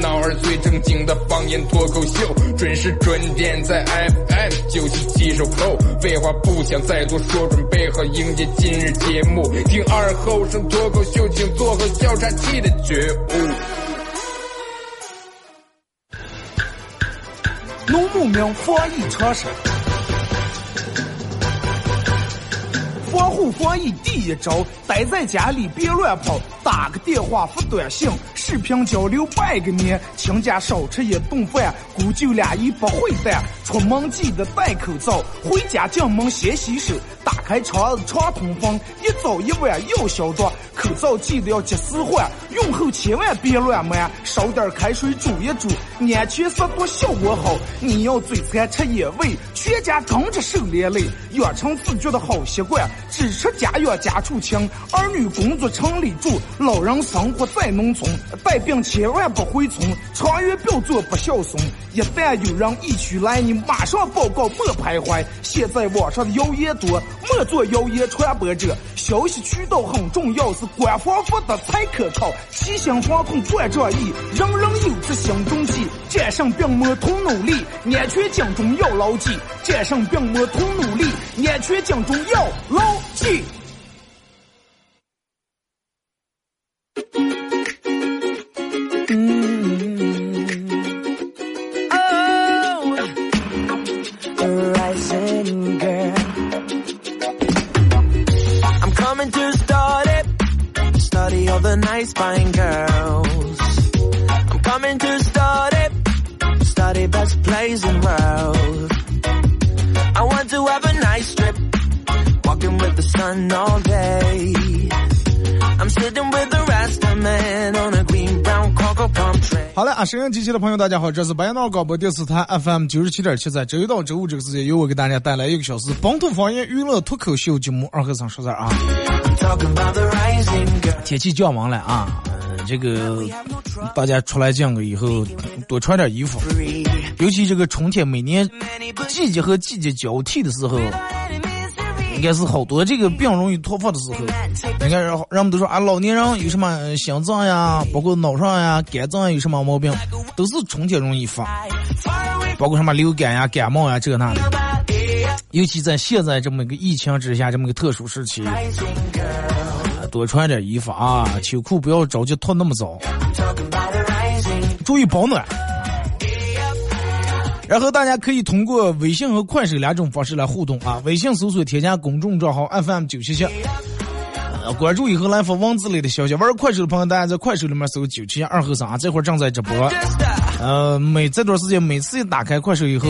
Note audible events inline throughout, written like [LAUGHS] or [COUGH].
闹儿最正经的方言脱口秀，准时准点在 FM 九七七收后。废话不想再多说，准备好迎接今日节目。听二后生脱口秀，请做好笑岔气的觉悟。农牧民防疫常识，防护防疫第一招，待在家里别乱跑，打个电话发短信，视频交流拜个年，请家少吃一顿饭，姑舅俩也不会淡，出门记得戴口罩，回家进门先洗手，打开窗子常通风，一早一晚要消毒，口罩记得要及时换，用后千万别乱抹，烧点开水煮一煮，安全消毒效果好。你要嘴馋吃野味，全家跟着受连累，养成自觉的好习惯，只吃家养家畜清，儿女工作城里住，老人生活在农村，带病千万不回村，长远不要做不孝孙。一旦有人疫区来，你马上报告，莫徘徊。现在网上的谣言多，莫做谣言传播者。消息渠道很重要，是官方发的才可靠。齐心防控万仗义，人人有责心中记。战胜病魔同努力，安全警钟要牢记。战胜病魔同努力，安全警钟要牢记。Nice fine girls. I'm coming to start it. Study best plays in world. I want to have a nice trip. Walking with the sun all 好了啊，沈阳机器的朋友，大家好，这是白闹广播电视台 FM 九十七点七，在周一到周五这个时间，由我给大家带来一个小时本土方言娱乐脱口秀节目《二和尚说事儿》啊。天气降温了啊，这个大家出来见个以后多穿点衣服，尤其这个春天，每年季节和季节交替的时候，应该是好多这个病容易突发的时候。你看，人人们都说啊，老年人有什么心脏呀，包括脑上呀、肝脏有什么毛病，都是春天容易发，包括什么流感呀、感冒呀这那的。尤其在现在这么一个疫情之下，这么一个特殊时期，多穿点衣服啊，秋裤不要着急脱那么早，注意保暖。然后大家可以通过微信和快手两种方式来互动啊。微信搜索添加公众账号 FM 九七七，关注以后来发文字类的消息。玩快手的朋友，大家在快手里面搜九七二和尚啊，这会儿正在直播。呃，每这段时间每次一打开快手以后，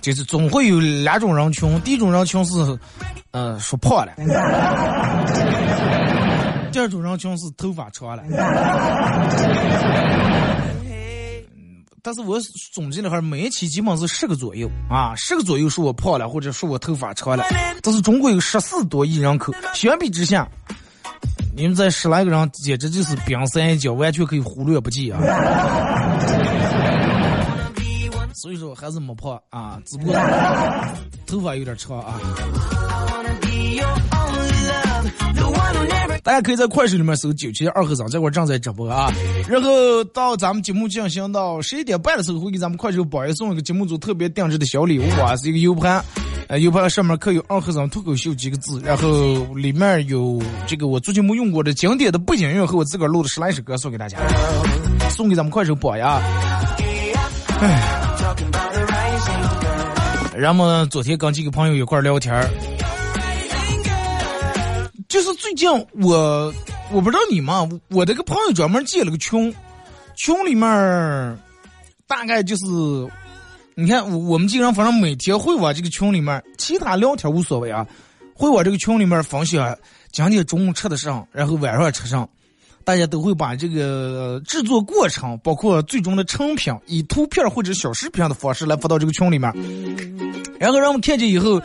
就是总会有两种人群，第一种人群是，呃，说胖了。[LAUGHS] 第二种人群是头发长了。但是我总结了哈，每一期基本是十个左右啊，十个左右说我胖了，或者说我头发长了。但是中国有十四多亿人口，相比之下，你们这十来个人简直就是冰山一角，完全可以忽略不计啊。所以说还是没胖啊，只不过头发有点长啊。大家可以在快手里面搜“九七二和尚”，这会儿正在直播啊。然后到咱们节目进行到十一点半的时候，会给咱们快手宝爷送一个节目组特别定制的小礼物啊，是一个 U 盘，呃，U 盘上面刻有“二和尚脱口秀”几个字，然后里面有这个我最近没用过的经典的背景音乐和我自个儿录的十来首歌送给大家，送给咱们快手宝爷啊。唉。然后昨天跟几个朋友一块聊天儿，就是最近我我不知道你们，我这个朋友专门建了个群，群里面大概就是，你看我我们经常反正每天会往这个群里面，其他聊天无所谓啊，会往这个群里面分享讲解中午吃的上，然后晚上吃上，大家都会把这个制作过程，包括最终的成品，以图片或者小视频的方式来发到这个群里面，然后让我们看见以后，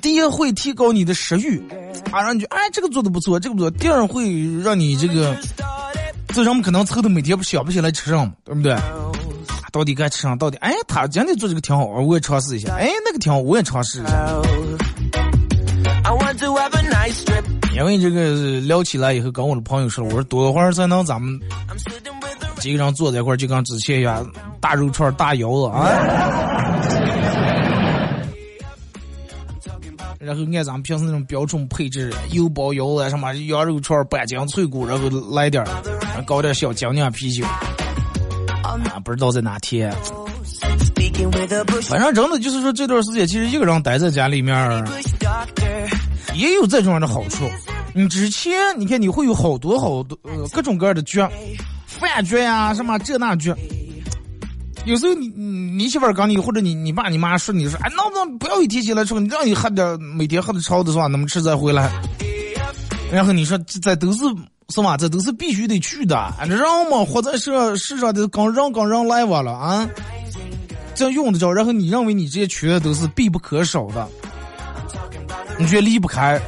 第一会提高你的食欲，啊，让你觉得哎这个做的不错，这个不错。第二会让你这个，这人们可能凑的每天不想不起来吃什么，对不对？到底该吃啥？到底哎，他今天做这个挺好，我也尝试一下。哎，那个挺好，我也尝试一下。因为这个聊起来以后，跟我的朋友说，我说多会儿才能咱们几个人坐在一块儿，就跟之前一样，大肉串、大腰子啊。然后按咱们平时那种标准配置，油包腰啊什么羊肉串、半筋脆骨，然后来点儿，搞点小精酿啤酒。啊，不知道在哪贴。反正真的就是说，这段时间其实一个人待在家里面，也有这种样的好处。你之前你看你会有好多好多呃各种各样的局，饭局呀什么这那局。有时候你你媳妇儿跟你或者你你爸你妈说你说哎能不能不要一提起来吃你让你喝点每天喝的超的是吧？那么吃再回来。[LAUGHS] 然后你说这都是。是吧？这都是必须得去的。人嘛，活在世世上的，刚人刚人来完了啊，这样用得着。然后你认为你这些缺都是必不可少的，你觉得离不开。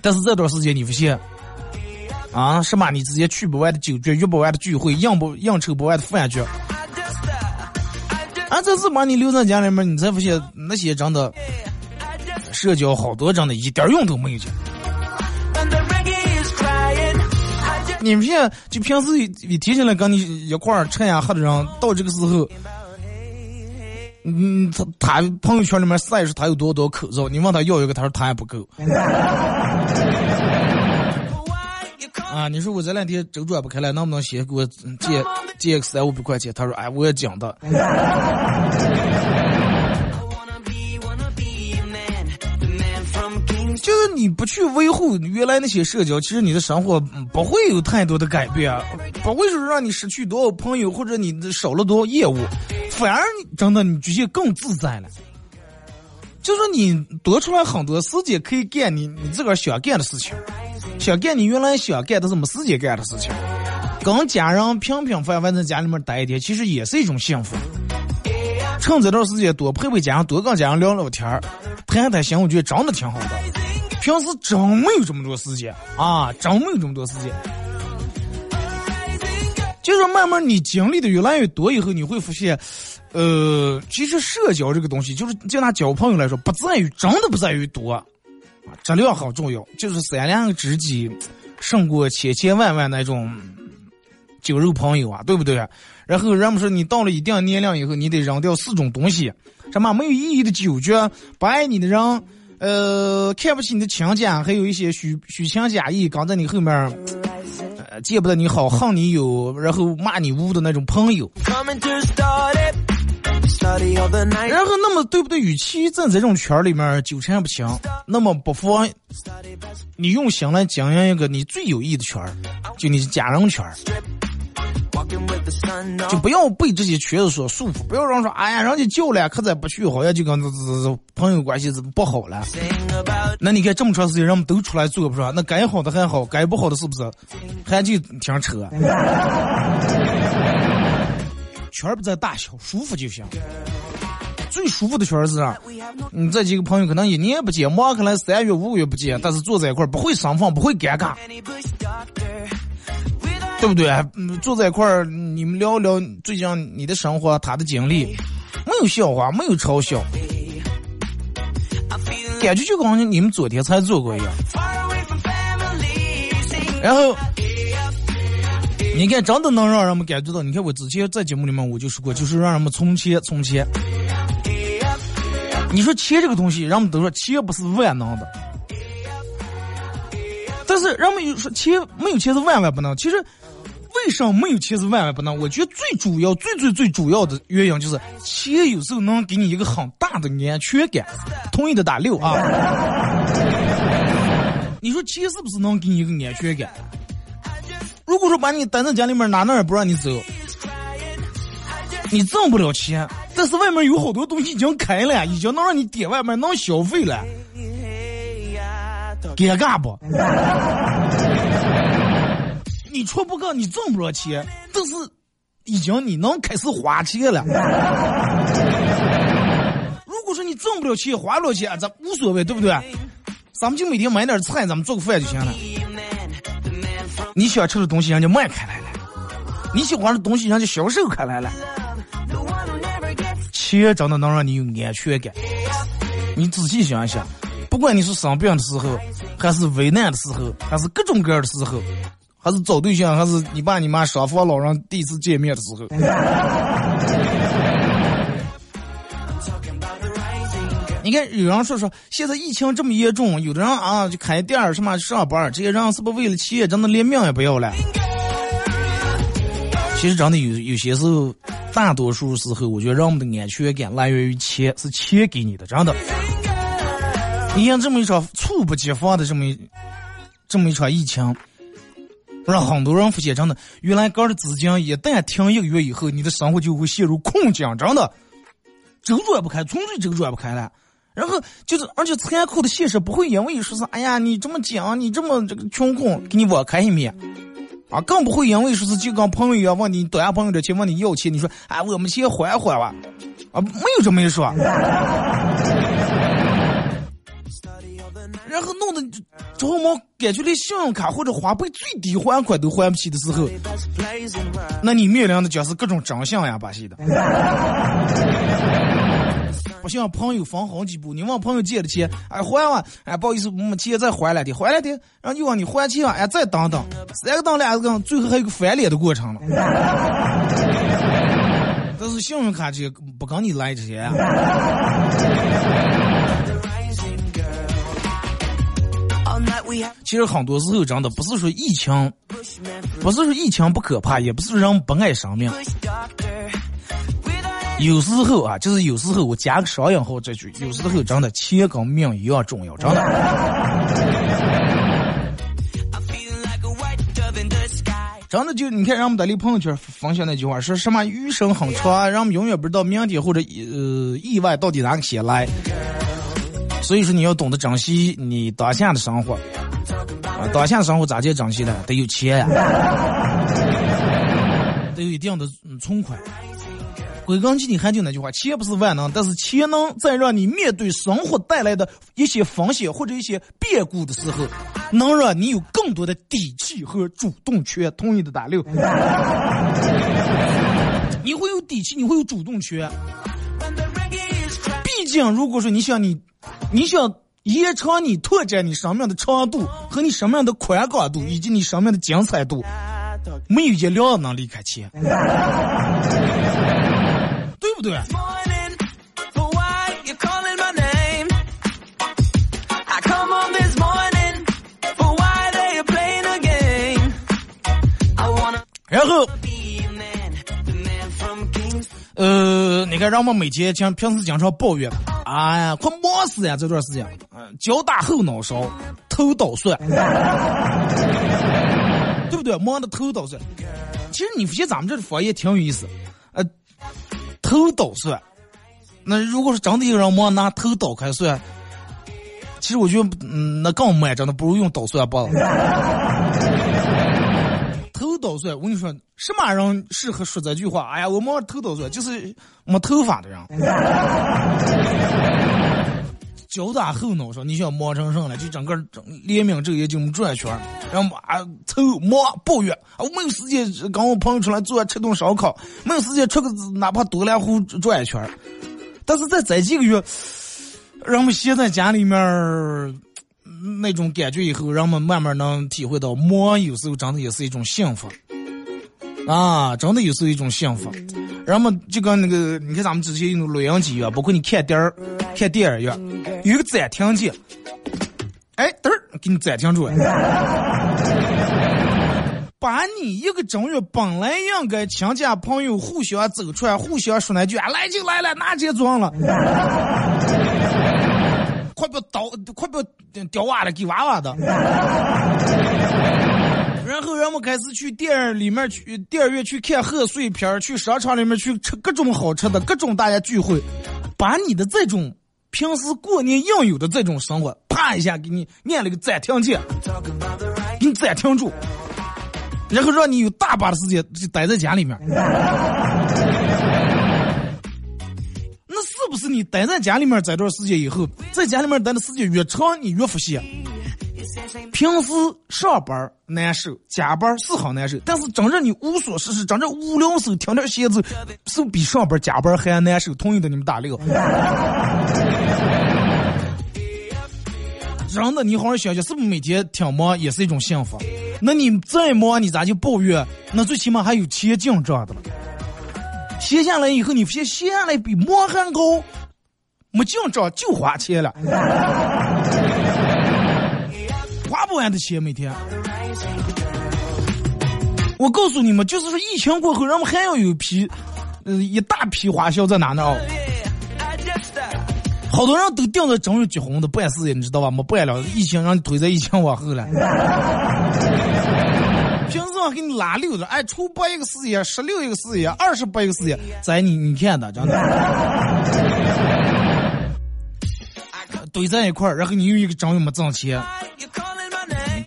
但是这段时间你不信，啊，什么你直接去不完的酒局，约不完的聚会，应不应酬不完的饭局，啊，这是把你留在家里面，你才发现那些真的社交好多真的一点用都没有。你们现在就平时一提起来跟你一块儿吃呀喝的人，到这个时候，嗯，他他朋友圈里面晒出他有多多口罩，你问他要一个，他说他还不够。[LAUGHS] 啊，你说我这两天周转不开了，能不能先给我借借个三五百块钱？他说，哎，我也讲的。就是你不去维护原来那些社交，其实你的生活不会有太多的改变，不会说让你失去多少朋友或者你少了多少业务，反而真的你觉得更自在了。就说你多出来很多时间可以干你你自个儿想干的事情，想干你原来想干的是没时间干的事情，跟家人平平凡凡在家里面待一天，其实也是一种幸福。趁这段时间多陪陪家人，多跟家人聊聊天儿，谈谈心，我觉得真的挺好的。平时真没有这么多时间啊，真没有这么多时间。就是慢慢你经历的越来越多以后，你会发现，呃，其实社交这个东西，就是就拿交朋友来说，不在于真的不在于多，质量好重要。就是三两知己胜过千千万万那种酒肉朋友啊，对不对？然后人们说，你到了一定年龄以后，你得扔掉四种东西：什么没有意义的酒局，不爱你的人，呃，看不起你的亲家，还有一些虚虚情假意，刚在你后面，见不得你好，恨你有，然后骂你污的那种朋友。然后，那么对不对？与其在这种圈里面纠缠不清，那么不妨你用心来经营一个你最有益的圈就你家人圈就不要被这些圈子所束缚，不要让说，哎呀，人家叫了，可再不去，好像就跟这这这朋友关系不好了。那你看这么长时间，人们都出来做，不是？那该好的还好，该不好的是不是？还就挺扯。圈不在大小，舒服就行。最舒服的圈是啥，你这几个朋友可能一年不见，忙可能三月五个月不见，但是坐在一块不会生分，不会尴尬。对不对？嗯，坐在一块，你们聊聊最近你的生活，他的经历，没有笑话，没有嘲笑，感觉就跟你们昨天才做过一样。然后，你看，真的能让人们感觉到。你看，我之前在节目里面我就说过，就是让人们从钱，从钱。你说钱这个东西，人们都说钱不是万能的，但是人们又说钱没有钱是万万不能。其实。为什么没有钱是万万不能？我觉得最主要、最最最主要的原因就是钱有时候能给你一个很大的安全感。同意的打六啊！你说钱是不是能给你一个安全感？如果说把你待在家里面，哪哪也不让你走，你挣不了钱，但是外面有好多东西已经开了，已经能让你点外卖，能消费了，尴尬不？你出不够，你挣不着钱，但是已经你能开始花钱了。如果说你挣不了钱，花不了钱，咱无所谓，对不对？咱们就每天买点菜，咱们做个饭就行了。你喜欢吃的东西，人家卖开来了；你喜欢的东西，人家销售开来了。钱真的能让你有安全感。你仔细想一想，不管你是生病的时候，还是危难的时候，还是各种各样的时候，还是找对象，还是你爸你妈双方老人第一次见面的时候。你看，有人说说现在疫情这么严重，有的人啊就开店儿什么上班儿，这些人是不是为了钱，真的连命也不要了？其实真的有有些时候，大多数时候，我觉得人们的安全感来源于钱，是钱给你的，真的。你看这么一场猝不及防的这么一这么一场疫情，让很多人发现，真的，原来个的资金一旦停一个月以后，你的生活就会陷入困境，真的，周转不开，纯粹周转不开了。然后就是，而且残酷的现实不会因为说是，哎呀，你这么讲，你这么这个穷困，给你网开一面，啊，更不会因为说是就跟朋友一样问你，多下朋友的钱问你要钱，你说，哎，我们先还还吧，啊，没有这么一说。然后弄得之后嘛，感觉连信用卡或者花呗最低还款都还不起的时候，那你面临的将是各种真相呀，把戏的。不像朋友分好几步，你问朋友借的钱，哎还完，哎不好意思，我们钱再还了的，还了的，然后又问你还钱，哎再等等，三个等两个等最后还有个翻脸的过程了。[LAUGHS] 但是信用卡这不跟你来这些。其实很多时候真的不是说疫情，不是说疫情不可怕，也不是人不爱生命。有时候啊，就是有时候我加个双引号这句，有时候真的钱跟命一样重要，真的。真的就你看，人们在那朋友圈分享那句话，说什么余生很长，人们永远不知道明天或者呃意外到底哪个先来。所以说你要懂得珍惜你当下的生活，啊，当下的生活咋叫珍惜呢？得有钱呀，得有一定的存款。归根结底还就那句话，钱不是万能，但是钱能在让你面对生活带来的一些风险或者一些变故的时候，能让你有更多的底气和主动权。同意的打六，你会有底气，你会有主动权。毕竟，如果说你想你，你想延长你拓展你生命的长度和你生命的宽广度以及你生命的精彩度，没有一辆能离开钱。对不对？然后，呃，你看，让我们每天经平时经常抱怨，哎呀，快忙死呀！这段时间，嗯，脚打后脑勺，头倒蒜，[LAUGHS] 对不对？忙的头倒蒜。其实你发现咱们这方言挺有意思。头刀算，那如果是真的有人忙拿头刀开算，其实我觉得，嗯，那更慢，真的不如用刀算吧。[LAUGHS] 头刀算，我跟你说，什么人适合说这句话？哎呀，我忙头刀算，就是没头发的人。脚打后脑勺，你想忙成什么了？就整个整连命这也就转圈然后啊，愁忙抱怨啊，我没有时间跟我朋友出来坐吃顿烧烤，没有时间出个哪怕多两户转一圈但是在这几个月，人们现在家里面那种感觉以后，人们慢慢能体会到，忙有时候真的也是一种幸福。啊，真的有时候一种幸福，人们就跟那个，你看咱们之前用录音机一样，包括你看电儿、看电影院，有一个暂停键，哎，嘚儿给你暂停住了，把你一个正月本来应该亲家朋友互相走出来，互相说那句啊，来就来了，拿钱装了，快不要倒，快不要掉娃了，给娃娃的。然后人们开始去电影里面去电影院去看贺岁片去商场里面去吃各种好吃的，各种大家聚会，把你的这种平时过年应有的这种生活，啪一下给你按了个暂停键，给你暂停住。然后让你有大把的时间就待在家里面。[LAUGHS] 那是不是你待在家里面这段时间以后，在家里面待的时间越长，你越服气？平时上班难受，加班是好难受，但是真正你无所事事，真正无聊时候听点闲子，是不比上班加班还难受。同意的你们打六。真的，你好好想想，是不是每天挺忙也是一种幸福？那你再忙，你咋就抱怨？那最起码还有钱进账的了。闲下来以后，你发现闲下来比忙还高，没进账就花钱了。不完的钱，每天。我告诉你们，就是说疫情过后，人们还要有批，呃，一大批花销在哪呢？哦，好多人都盯着正月结婚的办事业，你知道吧？没办了，疫情让你推在疫情往后了。[LAUGHS] 平时我给你拉溜子，哎，初八一个事业，十六一个事业，二十八一个事业，在你你看的，真的。[LAUGHS] 堆在一块儿，然后你又一个正月没挣钱。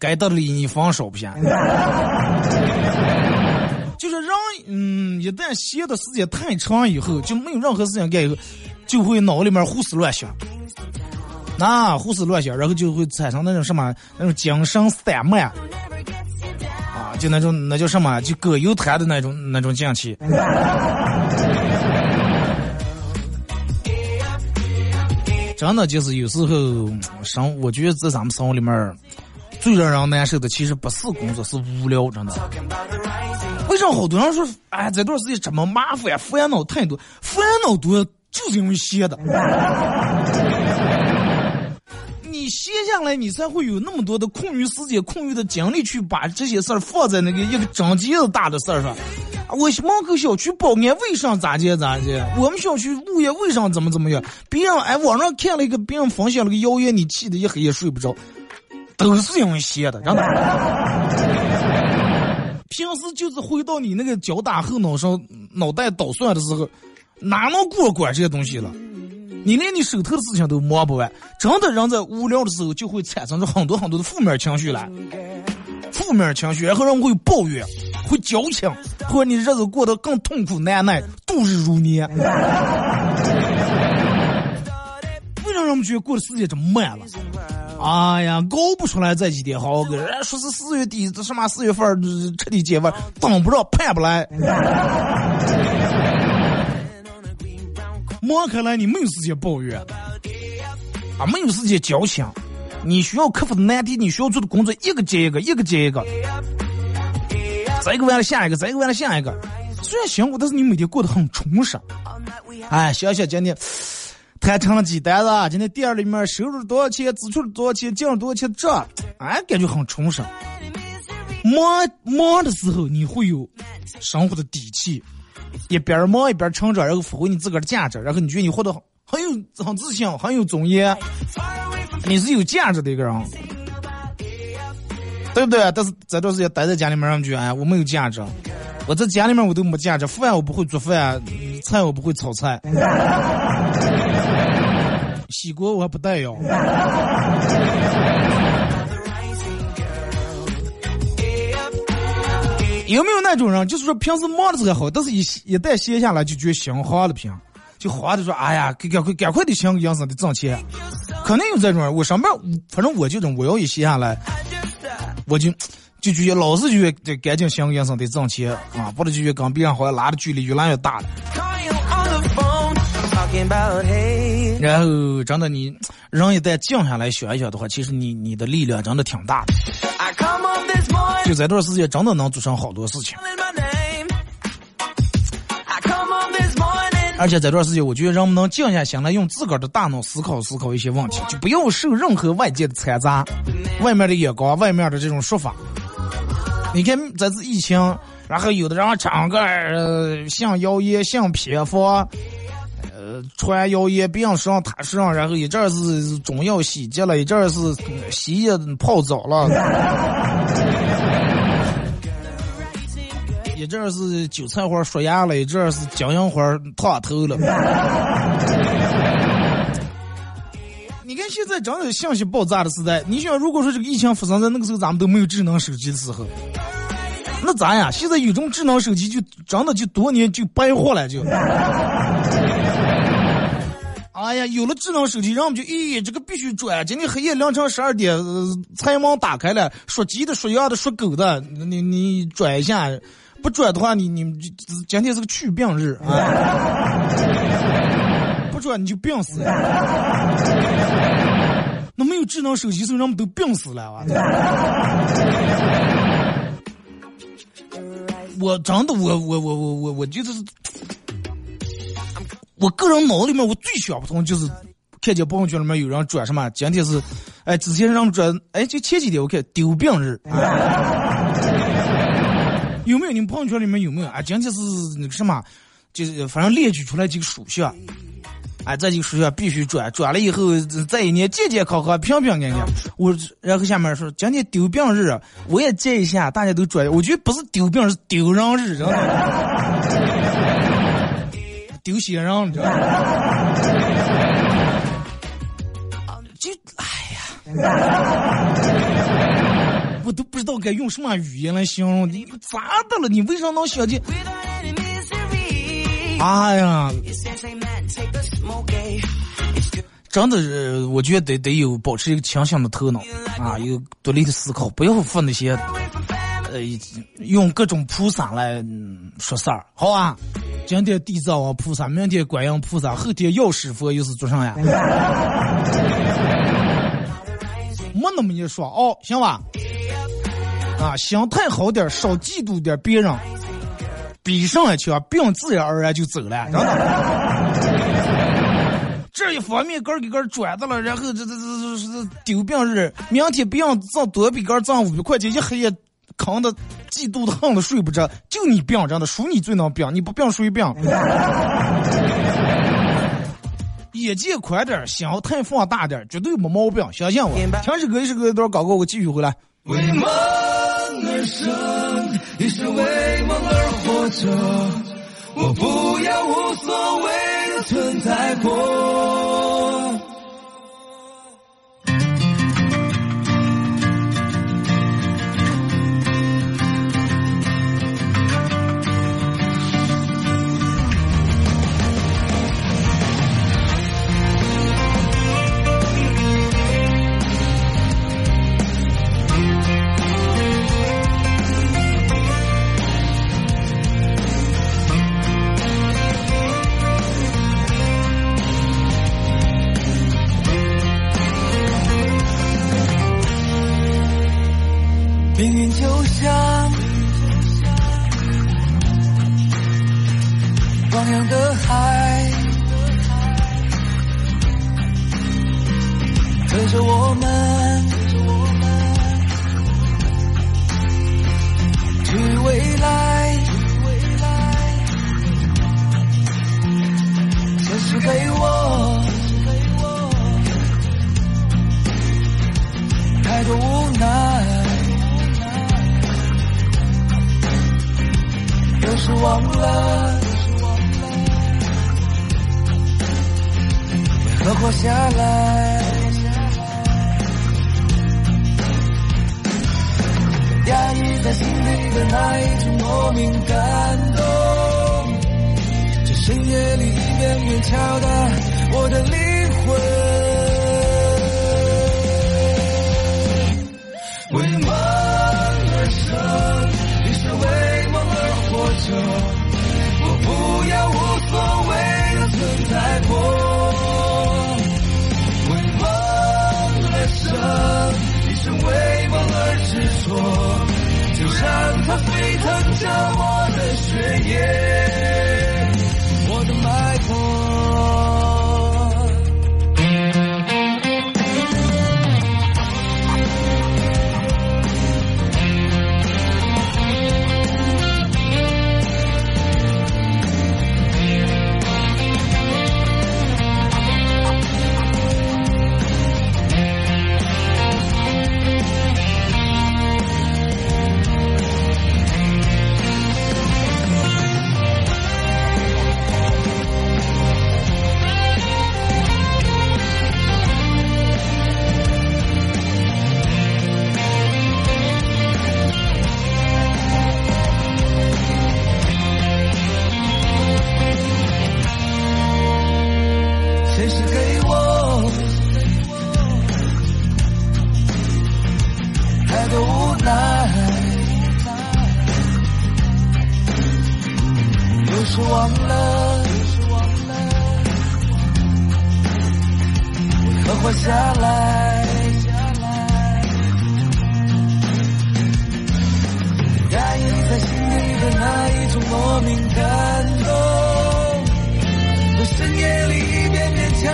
该得的利你放少不下，[LAUGHS] 就是人，嗯，一旦歇的时间太长以后，就没有任何事情干以后，就会脑里面胡思乱想，那胡思乱想，然后就会产生那种什么那种精神散漫，啊，就那种那叫什么，就葛优瘫的那种那种境气。[LAUGHS] 真的就是有时候生，我觉得在咱们生活里面。最让人难受的其实不是工作，是无聊，真的。为什么好多人说，哎，这段时间这么麻烦，烦恼太多，烦恼多就是因为闲的。[LAUGHS] 你闲下来，你才会有那么多的空余时间、空余的精力去把这些事儿放在那个一个整节子大的事儿上。我门口小区保安卫生咋接咋接？我们小区物业卫生怎么怎么样？别人哎，网上看了一个，别人分享了个谣言，你气得一黑夜睡不着。都是因为闲的，真的。平时就是回到你那个脚打后脑勺、脑袋捣蒜的时候，哪能过管这些东西了？你连你手头的事情都忙不完，真的人在无聊的时候就会产生着很多很多的负面情绪来，负面情绪，然后让人会抱怨，会矫情，或者你日子过得更痛苦难耐，度日如年。为什么人们觉得过的时间这么慢了？哎呀，搞不出来这几天好，人说是四月底，这什么四月份彻底解放，等不着，盼不来。[LAUGHS] 忙开来，你没有时间抱怨，啊，没有时间矫情。你需要克服的难题，你需要做的工作，一个接一个，一个接一个。再一个完了下一个，再一个完了下一个。虽然辛苦，但是你每天过得很充实。哎，想想今天。谈成了几单子，今天店里面收入多少钱，支出多少钱，进了多少钱这，哎，感觉很充实。忙忙的时候，你会有生活的底气，一边忙一边成长，然后发挥你自个的价值，然后你觉得你活得很有很自信，很有尊严，你是有价值的一个人，对不对？但是这段时间待在家里面，让觉得哎，我没有价值。我在家里面我都没价值，饭我不会做饭，菜我不会炒菜，洗锅我还不带哟。有没有那种人，就是说平时忙的时候好，但是一一旦闲下来就觉得心慌了，平就慌的说，哎呀，赶快赶快的想个营生的挣钱，肯定有这种人。我上班，反正我就种，我要一闲下来，我就。就觉得老是觉得干净行营生得挣钱啊，不然就觉跟别人好像拉的距离越来越大了。然后真的你人一旦静下来想一想的话，其实你你的力量真的挺大的。就这段时间真的能做成好多事情。而且这段时间，我觉得人们能静下心来，用自个儿的大脑思考思考一些问题，就不要受任何外界的掺杂，外面的眼光，外面的这种说法。你看这次疫情，然后有的人唱歌呃，像谣言，像偏方，呃，传谣言，别人上他上，然后一阵是中药洗洁了，一阵是洗液泡澡了，[LAUGHS] 一阵是韭菜花刷牙了，一阵是金银花烫头了。你看现在真的信息爆炸的时代，你想如果说这个疫情发生在那个时候，咱们都没有智能手机的时候，那咋呀？现在有种智能手机，就真的就多年就白活了就。哎呀，有了智能手机，然后我们就咦，这个必须转。今天黑夜凌晨十二点，财网打开了，说鸡的，说鸭的，说狗的，你你转一下，不转的话，你你今天是个去病日啊！[LAUGHS] 不转你就病死。那没有智能手机，时候人们都病死了啊！[LAUGHS] 我真的，我我我我我我就是。我个人脑里面我最想不通就是看见朋友圈里面有人转什么，今天是，哎，之前让转，哎，就前几天我看丢病日，有没有？你们朋友圈里面有没有？啊，今天是那个什么，就是反正列举出来几个属相，哎，这几个属相必须转，转了以后这一年健健康康、平平安安。我然后下面说今天丢病日，我也接一下，大家都转，我觉得不是丢病，是丢人日，知道吗？丢鞋上，你知道吗？就哎呀，[LAUGHS] 我都不知道该用什么语言来形容你咋的了？你为啥能想起？哎呀，真的是，我觉得得得有保持一个清醒的头脑啊，有独立的思考，不要放那些呃用各种菩萨来说事儿，好啊？今天地藏王菩萨，明天观音菩萨，后天药师佛又是做啥呀？没那么一说哦，行吧？啊，心态好点，少嫉妒点别人，比上一去，病自然而然就走了，真的。这一方面个儿给根儿转的了，然后这这这这丢病日，明天病挣多比根儿挣五百块钱，一黑夜。扛的嫉妒的恨的睡不着，就你病真的，属你最能病，你不病谁病？眼界宽点，心态放大点，绝对没毛病，相信我。听首歌，一首歌一段广告，我继续回来。为梦而生，也是为梦而活着。我不要无所谓的存在过。命运就像汪洋的海，推着我们去未来。现实给我太多无奈。有时忘了为何活下来，压抑在心里的那一种莫名感动，在深夜里一遍遍敲打我的灵魂，沸腾着我的血液，活下来？在意在心里的那一种莫名感动，在深夜里一遍遍敲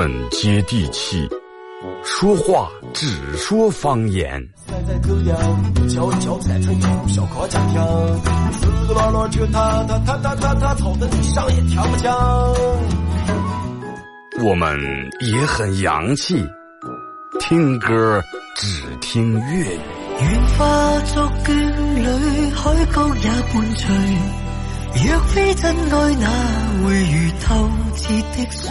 很接地气，说话只说方言。我们也很洋气，听歌只听粤语。愿化作眷侣，海角也伴随。若非真爱，哪會如透徹的水？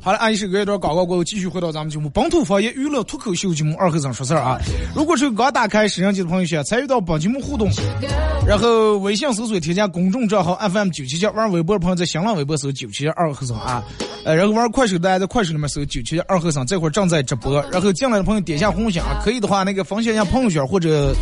好了，阿姨是隔一段广告过后，继续回到咱们节目《本土方言娱乐脱口秀》节目二和尚说事儿啊。如果是刚打开摄像机的朋友，想参与到本节目互动，然后微信搜索添加公众账号 FM 九七七，玩微博的朋友在新浪微博搜九七七二和尚啊，呃，然后玩快手大家在快手里面搜九七七二和尚，这会儿正在直播，然后进来的朋友点一下红心啊，可以的话那个分享一下朋友圈或者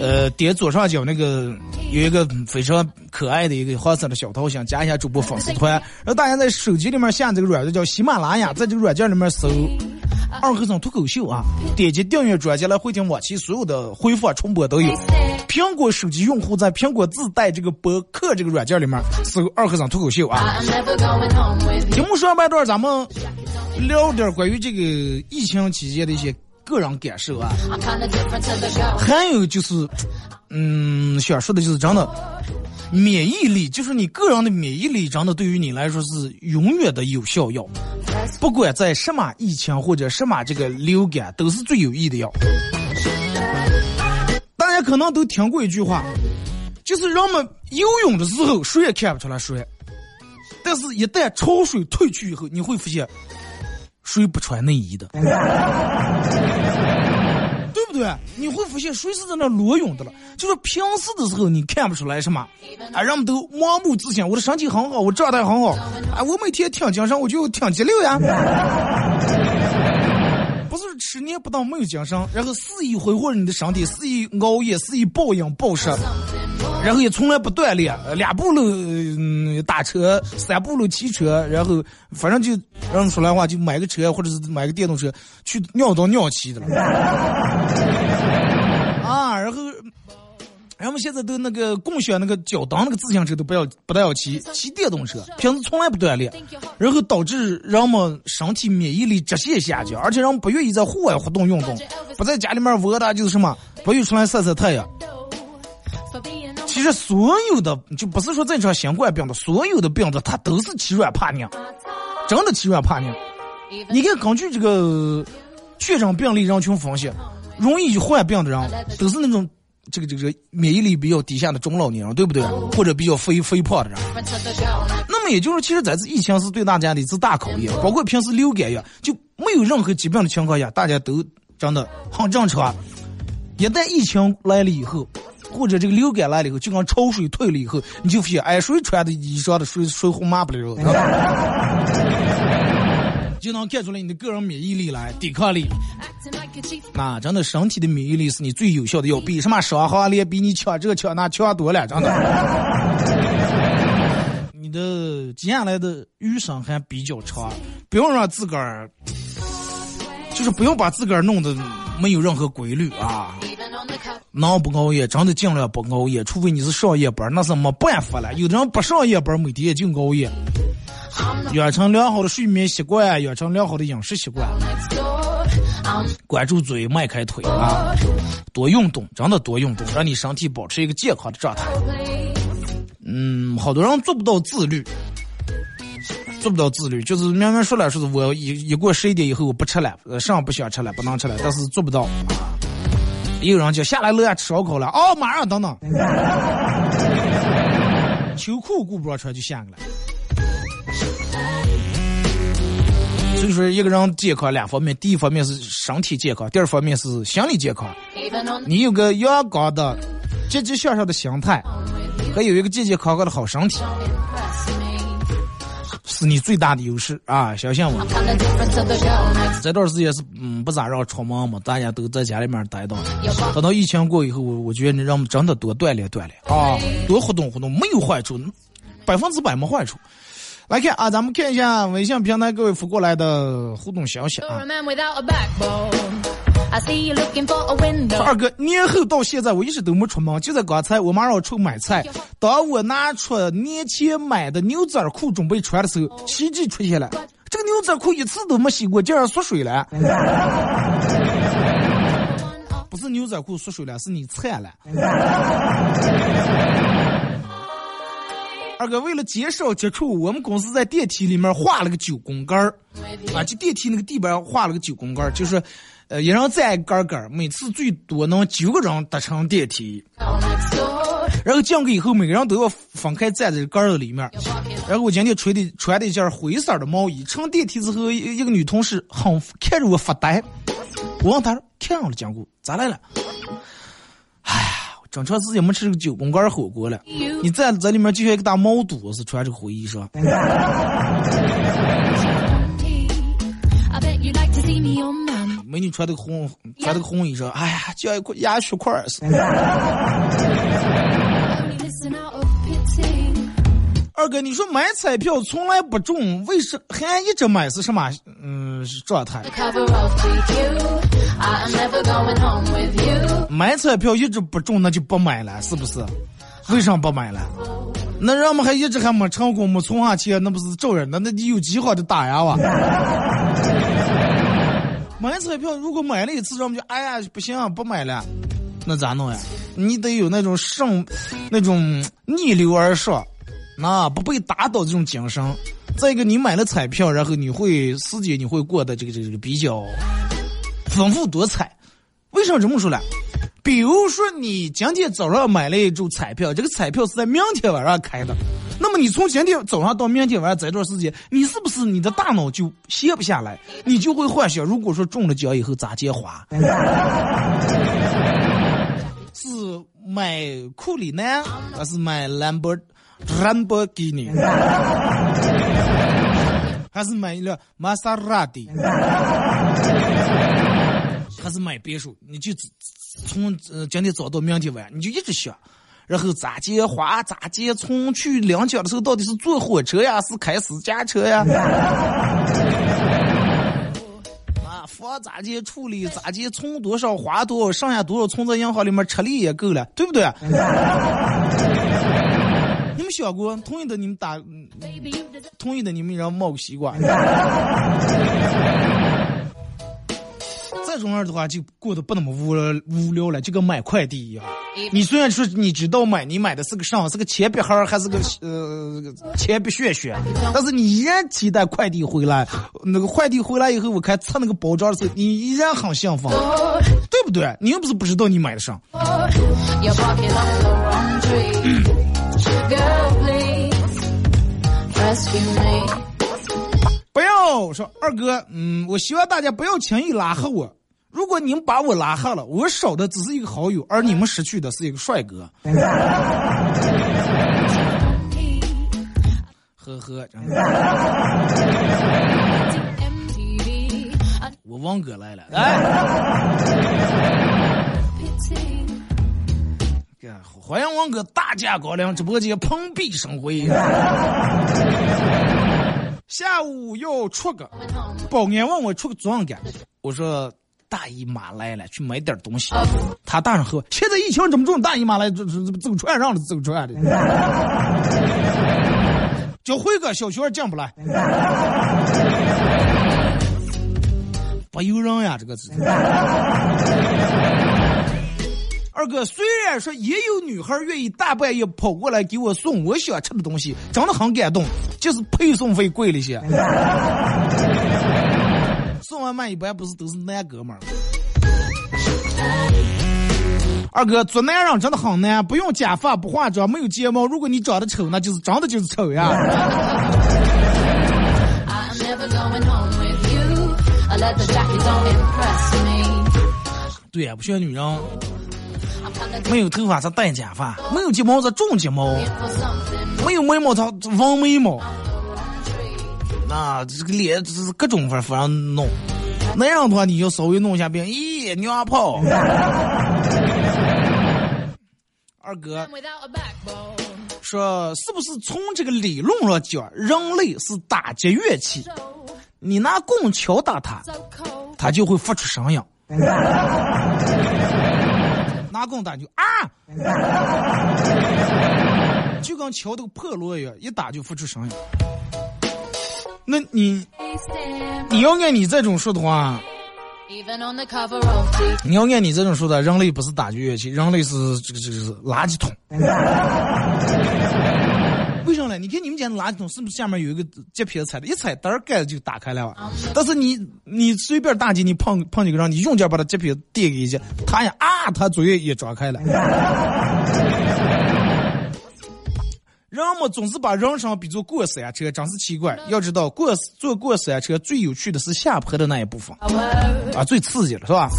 呃点左上角那个有一个非常可爱的一个黄色的小桃心，加一下主播粉丝团，然后大家在手机里面下这个软件叫喜马拉雅，在这个软件里面搜“二和尚脱口秀”啊，点击订阅专辑来回听往期所有的回放重播都有。苹果手机用户在苹果自带这个播客这个软件里面搜“二和尚脱口秀”啊。节目上半段咱们聊点关于这个疫情期间的一些个人感受啊。还有就是，嗯，想说的就是真的，免疫力就是你个人的免疫力，真的对于你来说是永远的有效药。不管在什么疫情或者什么这个流感，都是最有益的药。大家可能都听过一句话，就是人们游泳的时候谁也看不出来水，但是一旦潮水退去以后，你会发现谁不穿内衣的。[LAUGHS] 对不对？你会发现谁是在那裸泳的了？就是平时的时候你看不出来什么，啊，人们都盲目自信，我的身体很好，我状态很好，啊，我每天挺精神，我就挺激流呀。就是吃年不当没有精神，然后肆意挥霍你的身体，肆意熬夜，肆意暴饮暴食，然后也从来不锻炼，两步路、打车，三步路骑车，然后反正就让人说来话就买个车或者是买个电动车去尿都尿气的了。啊，然后，然后现在都那个共享那个脚蹬那个自行车都不要不带要骑，骑电动车，平时从来不锻炼，然后导致人们身体免疫力直线下降，而且人们不愿意在户外活动运动，不在家里面窝的就是什么，不愿意出来晒晒太阳。其实所有的就不是说这场新冠病毒，所有的病毒它都是欺软怕硬，真的欺软怕硬。你看，根据这个确诊病例人群分析，容易患病的人都是那种这个这个免疫力比较低下的中老年人，对不对？或者比较肥肥胖的人。那么也就是，其实这次疫情是对大家的一次大考验，包括平时流感呀，就没有任何疾病的情况下，大家都真的很正常。一旦疫情来了以后，或者这个流感来了以后，就跟潮水退了以后，你就发现，哎，谁穿的衣裳的水水红抹不了，[LAUGHS] 就能看出来你的个人免疫力来，抵抗力。那真的，身体的免疫力是你最有效的药，比什么伤寒连比你强这强那强多了，真的。[LAUGHS] 你的接下来的余生还比较长，不用让自个儿，就是不用把自个儿弄得没有任何规律啊。能不熬夜，真的尽量不熬夜，除非你是上夜班，那是没办法了。有的人不上夜班，每天就熬夜。养成良好的睡眠习惯，养成良好的饮食习惯，管住嘴，迈开腿啊！多运动，真的多运动，让你身体保持一个健康的状态。嗯，好多人做不到自律，做不到自律，就是明明说了说是我一一过十一点以后我不吃了，上不想吃了，不能吃了，但是做不到。有人就下来楼下吃烧烤了，哦，马上等等，[LAUGHS] 秋裤顾不上穿就下来了。所以说，一个人健康两方面，第一方面是身体健康，第二方面是心理健康。你有个阳光的、积极向上的心态，还有一个健健康康的好身体，是你最大的优势啊！相信我。这段时间是嗯不咋让出门嘛，大家都在家里面待着。等到疫情过以后，我我觉得让我们真的多锻炼锻炼啊，多活动活动，没有坏处，百分之百没坏处。来看啊，咱们看一下微信平台各位发过来的互动消息啊。二哥，年后到现在我一直都没出门，就在刚才我妈让我出买菜。当我拿出年前买的牛仔裤准备穿的时候，奇迹出现了，这个牛仔裤一次都没洗过，竟然缩水了。[LAUGHS] 不是牛仔裤缩水了，是你菜了。二哥，为了减少接触，我们公司在电梯里面画了个九宫格儿，啊，就电梯那个地板画了个九宫格儿，就是，呃，一人站杆杆，每次最多能九个人搭乘电梯。然后进去以后，每个人都要分开站在杆子里面。然后我今天穿的穿的一件灰色的毛衣，乘电梯之后，一一个女同事很看着我发呆，我问她说：“看上了讲过咋来了？”正常时间没吃这个九宫格火锅了，你在在里面就像一个大毛肚子穿这个红衣裳。美女穿的红穿的红衣裳，哎呀，就像一块鸭血块似的。二哥，你说买彩票从来不中，为什还一直买是什么嗯状态？买彩票一直不中，那就不买了，是不是？为啥不买了？那人们还一直还没成功，没存下钱，那不是找人？那那你有计划的打呀哇？[LAUGHS] 买彩票如果买了一次，人们就哎呀不行，不买了，那咋弄呀？你得有那种胜，那种逆流而上。那不被打倒这种精神，再一个你买了彩票，然后你会时间你会过得这个这个这个比较丰富多彩。为什么这么说呢？比如说你今天早上买了一注彩票，这个彩票是在明天晚上开的，那么你从今天早上到明天晚上这段时间，你是不是你的大脑就歇不下来？你就会幻想，如果说中了奖以后咋接花？[LAUGHS] 是买库里南还是买兰博？兰博基尼，[LAUGHS] 还是买一辆玛莎拉蒂，还是买别墅？你就从今天早到明天晚，你就一直想，然后咋接花咋接？从去领奖的时候，到底是坐火车呀，是开私家车呀？[LAUGHS] 啊，房咋接处理？咋接存多少花多少？剩下多少存在银行里面吃力也够了，对不对？你们想过同意的你们打，同意的你们让冒个西瓜。[LAUGHS] 再这种样的话就过得不那么无无聊了，就跟买快递一样。你虽然说你知道买，你买的是个上，是个铅笔盒还是个呃铅笔屑屑，但是你依然期待快递回来。那个快递回来以后，我看拆那个包装的时候，你依然很兴奋，对不对？你又不是不知道你买的啥。不要说二哥，嗯，我希望大家不要轻易拉黑我。如果你们把我拉黑了，我少的只是一个好友，而你们失去的是一个帅哥。呵呵，[LAUGHS] 我王哥来了，[LAUGHS] 欢迎王哥大驾光临直播间，蓬荜生辉。[LAUGHS] 下午要出个，保安问我出个做啥干，我说大姨妈来了，去买点东西。他大声喝：现在疫情这么重，大姨妈来走走传让了，走传的。叫辉哥，小学进不来，[LAUGHS] 不由人呀，这个字。二哥，虽然说也有女孩愿意大半夜跑过来给我送我想吃的东西，真的很感动，就是配送费贵了些。[LAUGHS] 送外卖一般不是都是男哥们儿。二哥，做男人真的很难，不用假发，不化妆，没有睫毛。如果你长得丑，那就是真的就是丑呀。对呀，不需要女人。没有头发才戴假发，没有睫毛才种睫毛，没有眉毛他纹眉毛。那这个脸是各种法法上弄，那样的话你就稍微弄一下变，咦，娘炮！[LAUGHS] 二哥说，是不是从这个理论上讲，人类是打击乐器？你拿棍敲打它，它就会发出声音。拿棍打就啊，[LAUGHS] 就跟敲这个破锣一样，一打就发出声音。那你你要按你这种说的话，你要按你这种说的，人类不是打击乐器，人类是这个这个是垃圾桶。为什么呢？你看你们家的垃圾桶是不是下面有一个接皮踩的，一踩灯盖子就打开了？但是你你随便大街，你碰碰几个人，你用劲把它接皮垫给一下，他呀啊，他嘴也张开了。人们总是把人生比作过山车，真是奇怪。要知道，过坐过山车最有趣的是下坡的那一部分，啊，最刺激了，是吧？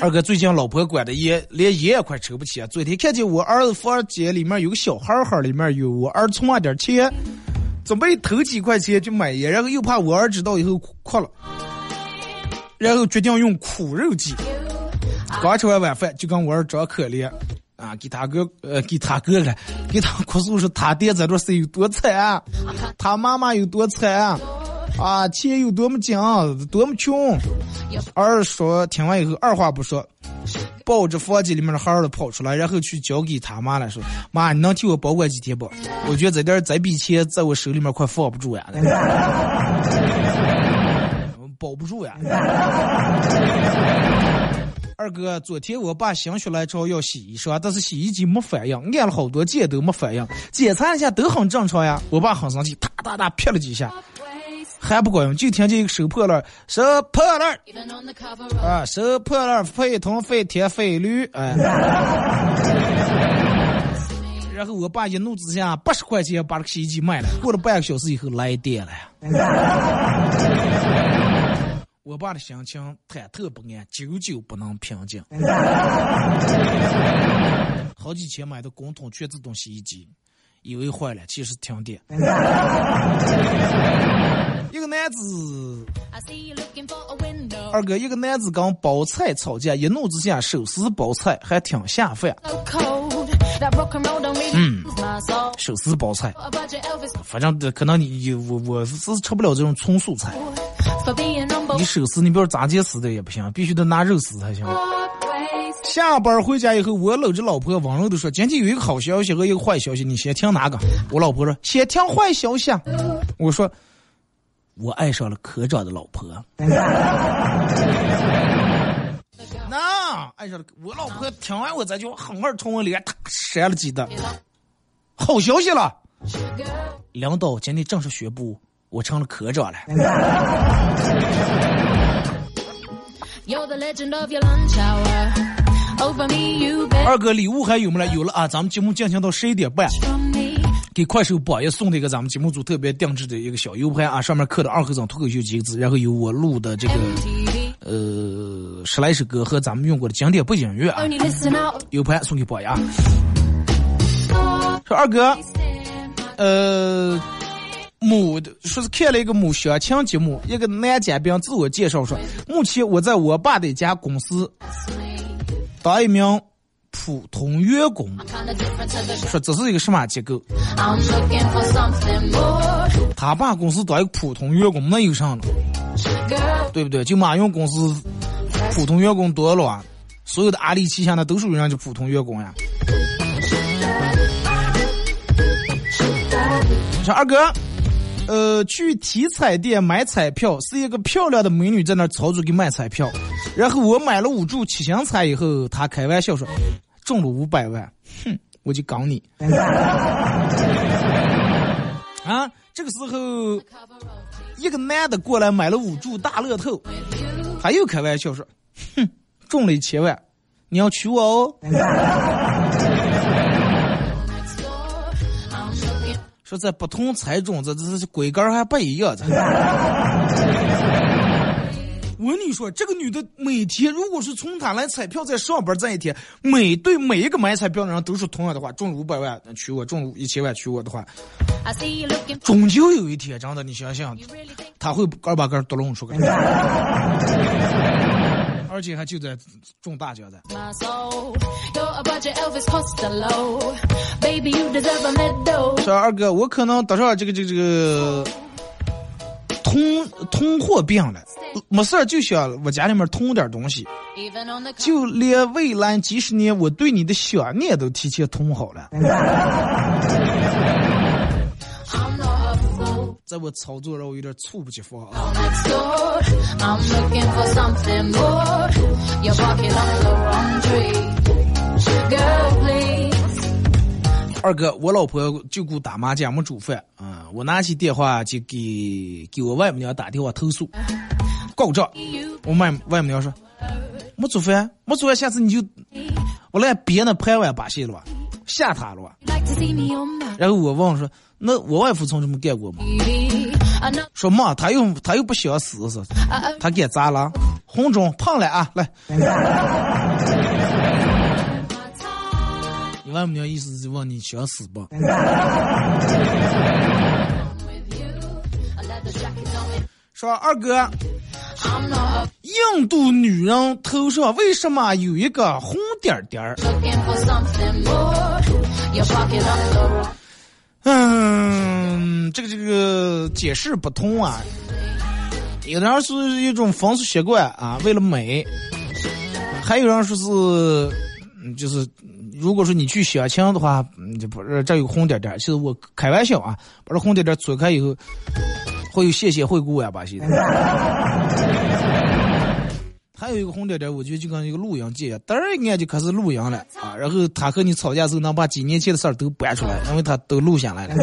二哥最近老婆管的严，连烟也快抽不起啊！昨天看见我儿子房间里面有个小盒盒，里面有我儿存了点钱，准备投几块钱去买烟，然后又怕我儿知道以后哭了，然后决定用苦肉计。刚吃完晚饭就跟我儿装可怜啊，给他哥呃给他哥了给他哭诉说他爹在这是有多惨啊，他妈妈有多惨啊。啊，钱有多么紧，多么穷。二说听完以后，二话不说，抱着房间里面的孩儿跑出来，然后去交给他妈了，说：“妈，你能替我保管几天不？我觉得这点这笔钱在我手里面快放不住呀，[LAUGHS] 保不住呀。”二哥，昨天我爸心血来潮要洗衣裳，但是洗衣机没反应，按了好多键都没反应，检查一下都很正常呀。我爸很生气，哒哒哒劈了几下。还不管用，就听见一个收破烂，收破烂，啊，收破烂，废铜废铁废铝，哎。[LAUGHS] 然后我爸一怒之下，八十块钱把这个洗衣机卖了。过了半个小时以后来电了。[LAUGHS] 我爸的心情忐忑不安，久久不能平静。[LAUGHS] 好几千买的滚筒全自动洗衣机。以为坏了，其实停电。[LAUGHS] 一个男子，二哥，一个男子跟包菜吵架，一怒之下手撕包菜，还挺下饭。嗯，手撕包菜，反正可能你我我是吃不了这种纯素菜。你手撕，你比如炸鸡撕的也不行，必须得拿肉撕才行。下班回家以后，我搂着老婆，温柔的说：“今天有一个好消息和一个坏消息，你先听哪个？”我老婆说：“先听坏消息。”我说：“我爱上了科长的老婆。”那爱上了我老婆，听完我这句话，狠狠冲我脸，他扇了几的。好消息了，领导今天正式宣布，我成了科长了。二哥，礼物还有没了？有了啊！咱们节目进行到十一点半，给快手榜一送了一个咱们节目组特别定制的一个小 U 盘啊，上面刻的“二和尚脱口秀”几个字，然后有我录的这个呃十来首歌和咱们用过的经典背景音乐啊，U 盘送给榜一啊。说二哥，呃。某说是看了一个某相亲节目，一个男嘉宾自我介绍说，目前我在我爸的一家公司当一名普通员工。说这是一个什么机构？他爸公司当一个普通员工，那有啥了？对不对？就马云公司普通员工多了，所有的阿里旗下的都属于人家普通员工呀。你说二哥。呃，去体彩店买彩票，是一个漂亮的美女在那操作给卖彩票，然后我买了五注七星彩以后，她开玩笑说中了五百万，哼，我就搞你。啊，这个时候，一个男的过来买了五注大乐透，他又开玩笑说，哼，中了一千万，你要娶我哦。说在不同彩种，这这这规格还不一样。[LAUGHS] 我跟你说，这个女的每天如果是从她来彩票在上班这一天，每对每一个买彩票的人都是同样的话：中五百万娶我，中一千万娶我的话，终究有一天，真的，你想想，他会个把个都弄出来。[LAUGHS] 而且还就在中大奖的。说二哥，我可能得上这个这个这个通通货病了，没事就想我家里面通点东西，就连未来几十年我对你的想念都提前通好了。在我操作让我有点猝不及防啊！二哥，我老婆就顾打麻将没煮饭啊！我拿起电话就给给我外母娘打电话投诉告状。我外外母娘说没煮饭，没煮饭，下次你就我来别的拍碗把戏了吧，吓他了吧。然后我问说。那我外父从这么干过吗？说妈，他又他又不想死是？他干咋了？红中胖了啊！来，你外母娘意思就问你想死不？[LAUGHS] [LAUGHS] 说二哥，印度女人头上为什么有一个红点点儿？嗯，这个这个解释不通啊。有的人是一种风俗习惯啊，为了美；还有人说是，就是如果说你去相亲的话，就不是这有红点点。其实我开玩笑啊，把这红点点搓开以后，会有谢谢惠顾呀，把戏。[LAUGHS] 还有一个红点点，我觉得就跟一个录音机一样，嘚儿一按就开始录音了啊。然后他和你吵架时候，能把几年前的事儿都搬出来，因为他都录下来了。[LAUGHS]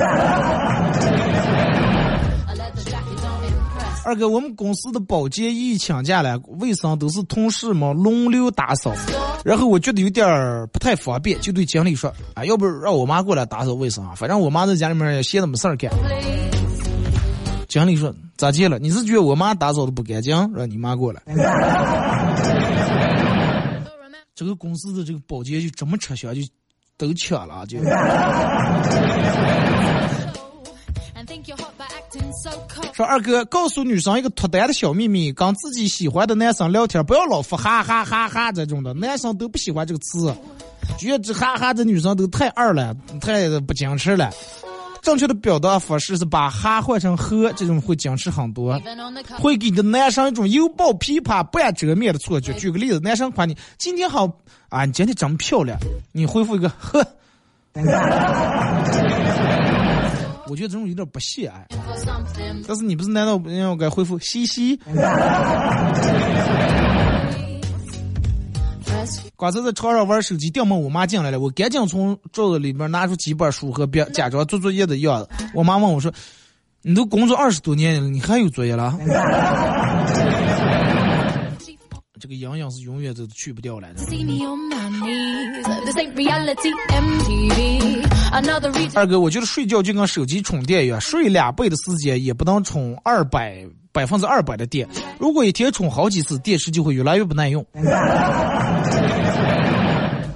二哥，我们公司的保洁一请假了，卫生都是同事们轮流打扫，然后我觉得有点儿不太方便，就对经理说啊，要不让我妈过来打扫卫生啊？反正我妈在家里面也闲着没事儿干。经理说。咋接了？你是觉得我妈打扫的不干净，让你妈过来？这个公司的这个保洁就这么吃香，就都抢了，就。说二哥，告诉女生一个脱单的小秘密：跟自己喜欢的男生聊天，不要老发哈哈哈哈这种的，男生都不喜欢这个词，觉得这哈哈这女生都太二了，太不矜持了。正确的表达方式是把哈换成呵，这种会矜持很多，会给你的男生一种犹抱琵琶半遮面的错觉。举个例子，男生夸你今天好啊，你今天长漂亮，你回复一个呵。我觉得这种有点不屑哎，但是你不是难道不要该回复嘻嘻？刚才在床上玩手机，掉门我妈进来了，我赶紧从桌子里边拿出几本书和笔，假装做作业的样子。我妈问我说：“你都工作二十多年了，你还有作业了？”这个痒痒是永远都去不掉了的。二哥，我觉得睡觉就跟手机充电一样，睡两倍的时间也不能充二百百分之二百的电。如果一天充好几次，电池就会越来越不耐用。[LAUGHS]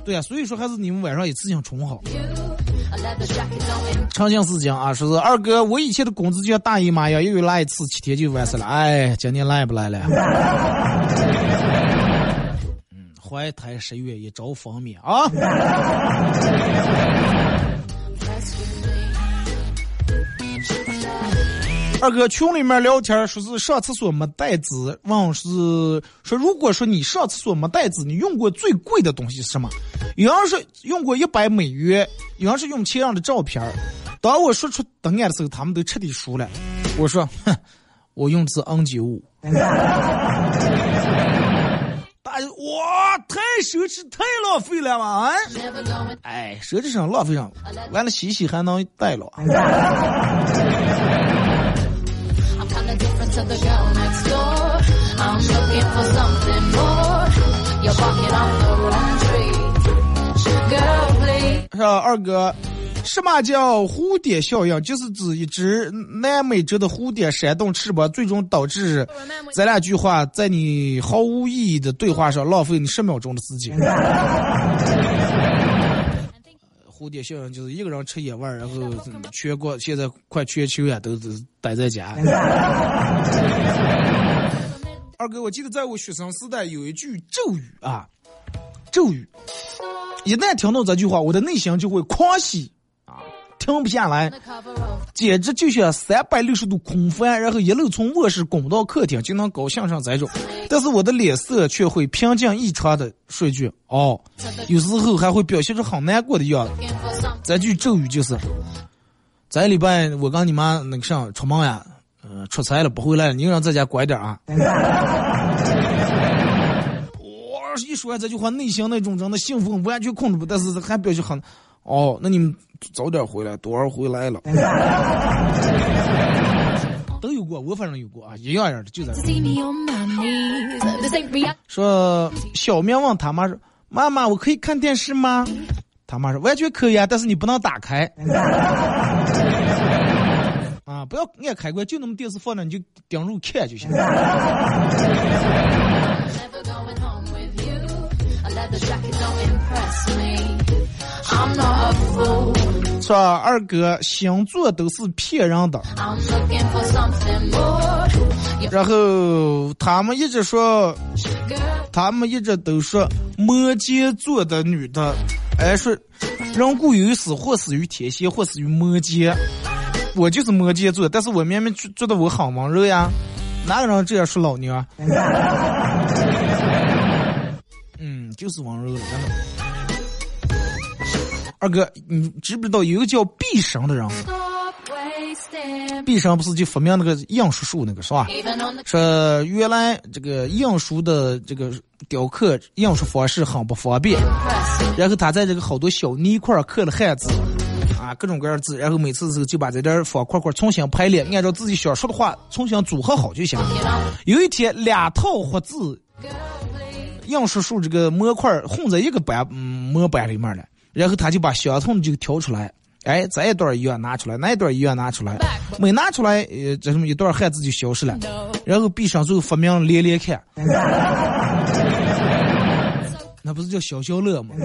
对啊，所以说还是你们晚上一次性充好。长相思讲啊，说是二哥，我以前的工资就像大姨妈一样，又来一次七天就完事了。哎，今年来不来了？嗯，怀胎十月一朝分娩啊。二哥群里面聊天说是上厕所没带纸，问是说如果说你上厕所没带纸，你用过最贵的东西是什么？有人是用过一百美元，有人是用前任的照片当我说出答案的时候，他们都彻底输了。我说，哼，我用的是 N 九五。大哇，太奢侈，太浪费了嘛！啊，哎，奢侈上浪费上，完了洗洗还能带了。是二哥，什么叫蝴蝶效应？就是指一只南美洲的蝴蝶扇动翅膀，最终导致咱俩句话在你毫无意义的对话上浪费你十秒钟的时间。[LAUGHS] 蝴蝶效应就是一个人吃野味儿，然后全国现在快全球呀都是待在家。[LAUGHS] 二哥，我记得在我学生时代有一句咒语啊，咒语，一旦听到这句话，我的内心就会狂喜啊，停不下来，简直就像三百六十度空翻，然后一路从卧室滚到客厅，就能高兴上这种。但是我的脸色却会平静异常的说句哦，有时候还会表现出很难过的样子。这句咒语就是：这礼拜我跟你妈那个上出门呀，呃，出差了不回来了，你让在家乖点啊。[LAUGHS] 我一说完这句话，内心那种真的兴奋完全控制不，但是还表现很哦，那你们早点回来，多儿回来了。[LAUGHS] 都有过，我反正有过啊，一样样的，就在。说小明问他妈说：“妈妈，我可以看电视吗？”他妈说：“完全可以啊，但是你不能打开。[LAUGHS] ”啊，不要按开关，就那么电视放着，你就盯住看就行。[LAUGHS] 说二哥星座都是骗人的，然后他们一直说，他们一直都说摩羯座的女的，哎说人固有死，或死于天蝎，或死于摩羯。我就是摩羯座，但是我明明觉得我很温柔呀，哪个人这样说老娘？嗯，就是温柔的。二哥，你知不知道有个叫毕生的人？毕生不是就发明那个印书术那个是吧？说原来这个印书的这个雕刻印书方式很不方便，然后他在这个好多小泥块刻了汉字，啊，各种各样的字，然后每次时候就把这点方块块重新排列，按照自己想说的话重新组合好就行。有一天，两套活字印书术这个模块混在一个板模板里面了。然后他就把相同的就挑出来，哎，这一段一样拿出来，那一段一样拿出来，每拿出来，呃，这什么一段汉字就消失了。然后闭上之后发明连连看，[LAUGHS] 那不是叫消消乐吗？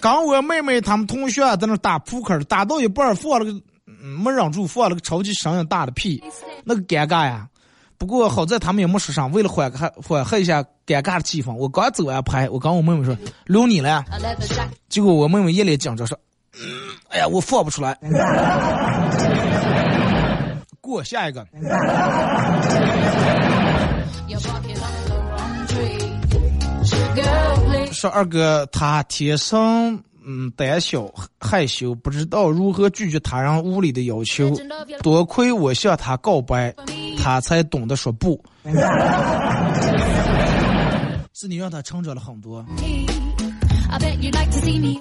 刚我妹妹他们同学在那打扑克，打到一半放了个没忍住放了个超级声音大的屁，那个尴尬呀！不过好在他们也没说啥，为了缓和缓和一下尴尬的气氛，我刚走完拍，我刚我妹妹说留你了，结果我妹妹一脸紧张说：“嗯，哎呀，我放不出来。[LAUGHS] ”过下一个。说二哥他天生嗯胆小害羞，不知道如何拒绝他人无理的要求，多亏我向他告白，他才懂得说不。是你让他成长了很多。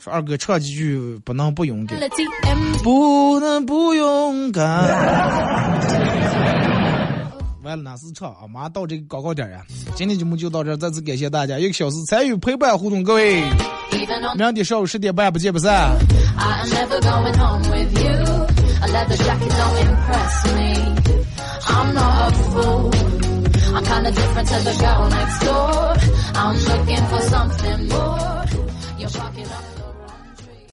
说二哥唱几句不能不勇敢，不能不勇敢。完了，那是唱啊！马上到这个广告点呀。今天节目就到这儿，再次感谢大家一个小时参与陪伴互动，各位。明天上午十点半不见不散。I'm kinda different to the girl next door. I'm looking for something more.